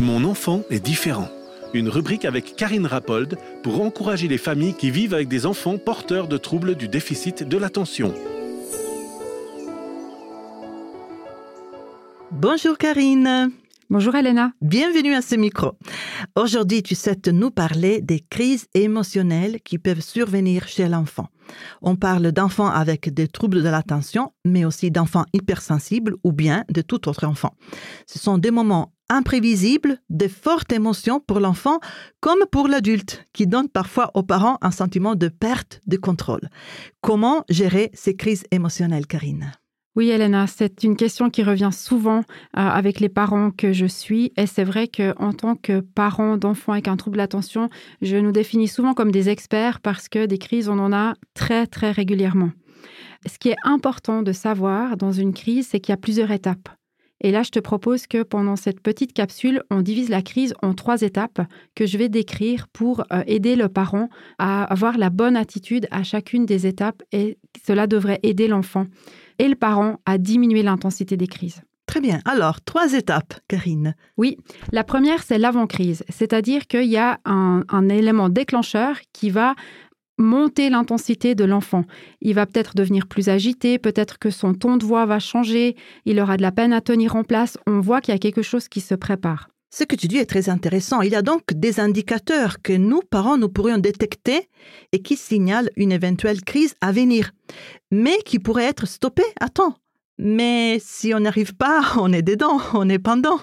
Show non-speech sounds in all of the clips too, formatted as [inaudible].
Mon enfant est différent. Une rubrique avec Karine Rappold pour encourager les familles qui vivent avec des enfants porteurs de troubles du déficit de l'attention. Bonjour Karine. Bonjour Elena. Bienvenue à ce micro. Aujourd'hui, tu souhaites nous parler des crises émotionnelles qui peuvent survenir chez l'enfant. On parle d'enfants avec des troubles de l'attention, mais aussi d'enfants hypersensibles ou bien de tout autre enfant. Ce sont des moments imprévisibles, de fortes émotions pour l'enfant comme pour l'adulte, qui donnent parfois aux parents un sentiment de perte de contrôle. Comment gérer ces crises émotionnelles, Karine? Oui, Elena, c'est une question qui revient souvent euh, avec les parents que je suis. Et c'est vrai qu'en tant que parent d'enfants avec un trouble d'attention, je nous définis souvent comme des experts parce que des crises, on en a très, très régulièrement. Ce qui est important de savoir dans une crise, c'est qu'il y a plusieurs étapes. Et là, je te propose que pendant cette petite capsule, on divise la crise en trois étapes que je vais décrire pour euh, aider le parent à avoir la bonne attitude à chacune des étapes et cela devrait aider l'enfant et le parent à diminuer l'intensité des crises. Très bien. Alors, trois étapes, Karine. Oui. La première, c'est l'avant-crise, c'est-à-dire qu'il y a un, un, élément déclencheur qui va monter l'intensité de l'enfant. Il va peut-être devenir plus agité, peut-être que son ton de voix va changer, il aura de la peine à tenir en place, on voit qu'il y a quelque chose qui se prépare. Ce que tu dis est très intéressant. Il y a donc des indicateurs que nous, parents, nous pourrions détecter et qui signalent une éventuelle crise à venir, mais qui pourraient être stoppés à temps. Mais si on n'arrive pas, [laughs] on est dedans, on est pendant.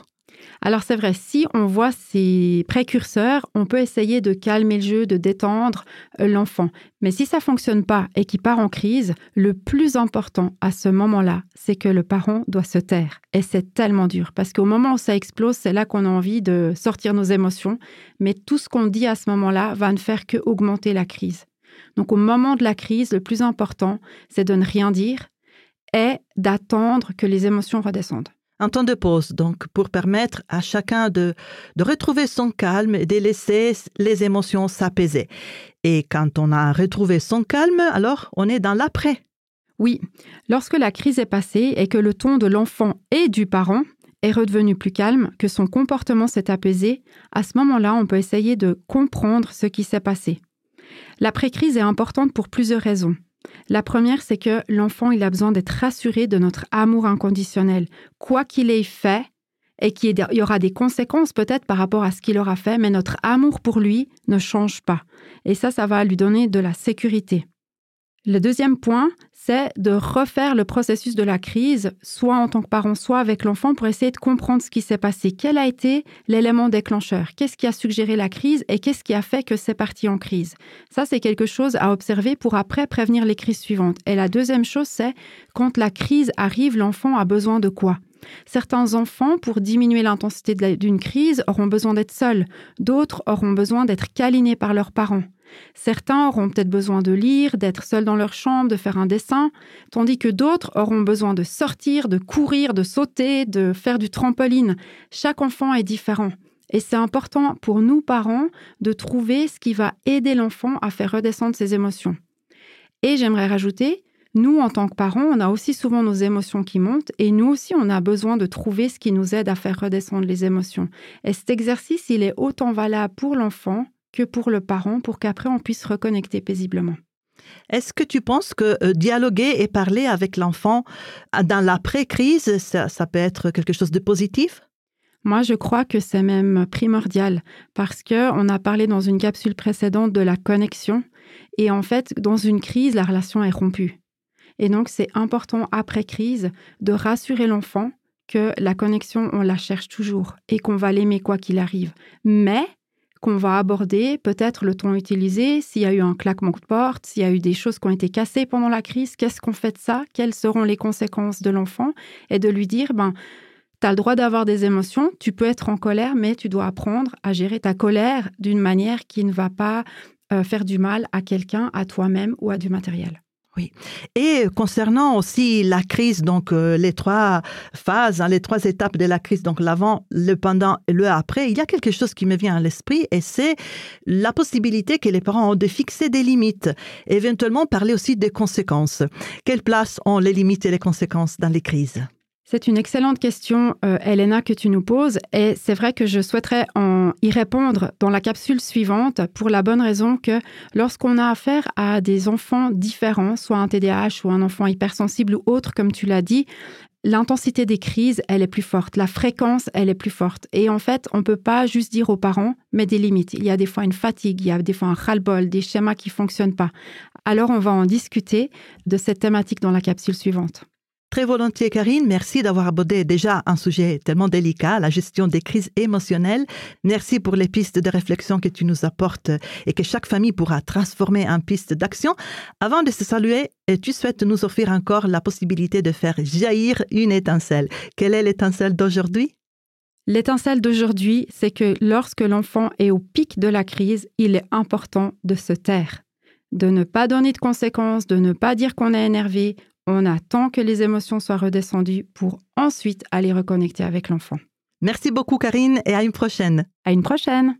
Alors c'est vrai, si on voit ces précurseurs, on peut essayer de calmer le jeu, de détendre euh, l'enfant. Mais si ça fonctionne pas et qu'il part en crise, le plus important à ce moment-là, c'est que le parent doit se taire. Et c'est tellement dur parce qu'au moment où ça explose, c'est là qu'on a envie de sortir nos émotions. Mais tout ce qu'on dit à ce moment-là va ne faire que augmenter la crise. Donc au moment de la crise, le plus important, c'est de ne rien dire et d'attendre que les émotions redescendent un temps de pause, donc pour permettre à chacun de, de retrouver son calme et de laisser les émotions s'apaiser. Et quand on a retrouvé son calme, alors on est dans l'après. Oui, lorsque la crise est passée et que le ton de l'enfant et du parent est redevenu plus calme, que son comportement s'est apaisé, à ce moment-là, on peut essayer de comprendre ce qui s'est passé. L'après-crise est importante pour plusieurs raisons. La première, c'est que l'enfant, il a besoin d'être rassuré de notre amour inconditionnel. Quoi qu'il ait fait, et qu'il y aura des conséquences peut-être par rapport à ce qu'il aura fait, mais notre amour pour lui ne change pas. Et ça, ça va lui donner de la sécurité. Le deuxième point, c'est de refaire le processus de la crise, soit en tant que parent, soit avec l'enfant, pour essayer de comprendre ce qui s'est passé. Quel a été l'élément déclencheur? Qu'est-ce qui a suggéré la crise et qu'est-ce qui a fait que c'est parti en crise? Ça, c'est quelque chose à observer pour après prévenir les crises suivantes. Et la deuxième chose, c'est quand la crise arrive, l'enfant a besoin de quoi? Certains enfants, pour diminuer l'intensité d'une crise, auront besoin d'être seuls. D'autres auront besoin d'être câlinés par leurs parents. Certains auront peut-être besoin de lire, d'être seuls dans leur chambre, de faire un dessin, tandis que d'autres auront besoin de sortir, de courir, de sauter, de faire du trampoline. Chaque enfant est différent. Et c'est important pour nous, parents, de trouver ce qui va aider l'enfant à faire redescendre ses émotions. Et j'aimerais rajouter, nous, en tant que parents, on a aussi souvent nos émotions qui montent et nous aussi, on a besoin de trouver ce qui nous aide à faire redescendre les émotions. Et cet exercice, il est autant valable pour l'enfant que pour le parent pour qu'après on puisse reconnecter paisiblement. Est-ce que tu penses que euh, dialoguer et parler avec l'enfant euh, dans l'après-crise, ça, ça peut être quelque chose de positif? Moi, je crois que c'est même primordial parce que on a parlé dans une capsule précédente de la connexion et en fait, dans une crise, la relation est rompue. Et donc, c'est important après crise de rassurer l'enfant que la connexion, on la cherche toujours et qu'on va l'aimer quoi qu'il arrive. Mais qu'on va aborder, peut-être le ton utilisé, s'il y a eu un claquement de porte, s'il y a eu des choses qui ont été cassées pendant la crise, qu'est-ce qu'on fait de ça? Quelles seront les conséquences de l'enfant? Et de lui dire, ben, tu as le droit d'avoir des émotions, tu peux être en colère, mais tu dois apprendre à gérer ta colère d'une manière qui ne va pas euh, faire du mal à quelqu'un, à toi-même ou à du matériel. Oui. Et concernant aussi la crise, donc euh, les trois phases, hein, les trois étapes de la crise, donc l'avant, le pendant et le après, il y a quelque chose qui me vient à l'esprit et c'est la possibilité que les parents ont de fixer des limites, éventuellement parler aussi des conséquences. Quelle place ont les limites et les conséquences dans les crises? C'est une excellente question, euh, Elena, que tu nous poses. Et c'est vrai que je souhaiterais en y répondre dans la capsule suivante pour la bonne raison que lorsqu'on a affaire à des enfants différents, soit un TDAH ou un enfant hypersensible ou autre, comme tu l'as dit, l'intensité des crises, elle est plus forte, la fréquence, elle est plus forte. Et en fait, on ne peut pas juste dire aux parents, mais des limites. Il y a des fois une fatigue, il y a des fois un ras-le-bol, des schémas qui ne fonctionnent pas. Alors, on va en discuter de cette thématique dans la capsule suivante. Très volontiers, Karine. Merci d'avoir abordé déjà un sujet tellement délicat, la gestion des crises émotionnelles. Merci pour les pistes de réflexion que tu nous apportes et que chaque famille pourra transformer en piste d'action. Avant de se saluer, tu souhaites nous offrir encore la possibilité de faire jaillir une étincelle. Quelle est l'étincelle d'aujourd'hui? L'étincelle d'aujourd'hui, c'est que lorsque l'enfant est au pic de la crise, il est important de se taire, de ne pas donner de conséquences, de ne pas dire qu'on est énervé on attend que les émotions soient redescendues pour ensuite aller reconnecter avec l'enfant. Merci beaucoup Karine et à une prochaine. À une prochaine.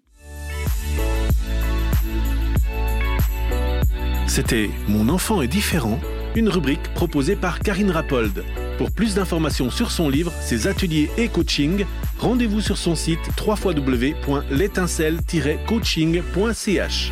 C'était Mon enfant est différent, une rubrique proposée par Karine Rappold. Pour plus d'informations sur son livre, ses ateliers et coaching, rendez-vous sur son site www.l'étincelle-coaching.ch.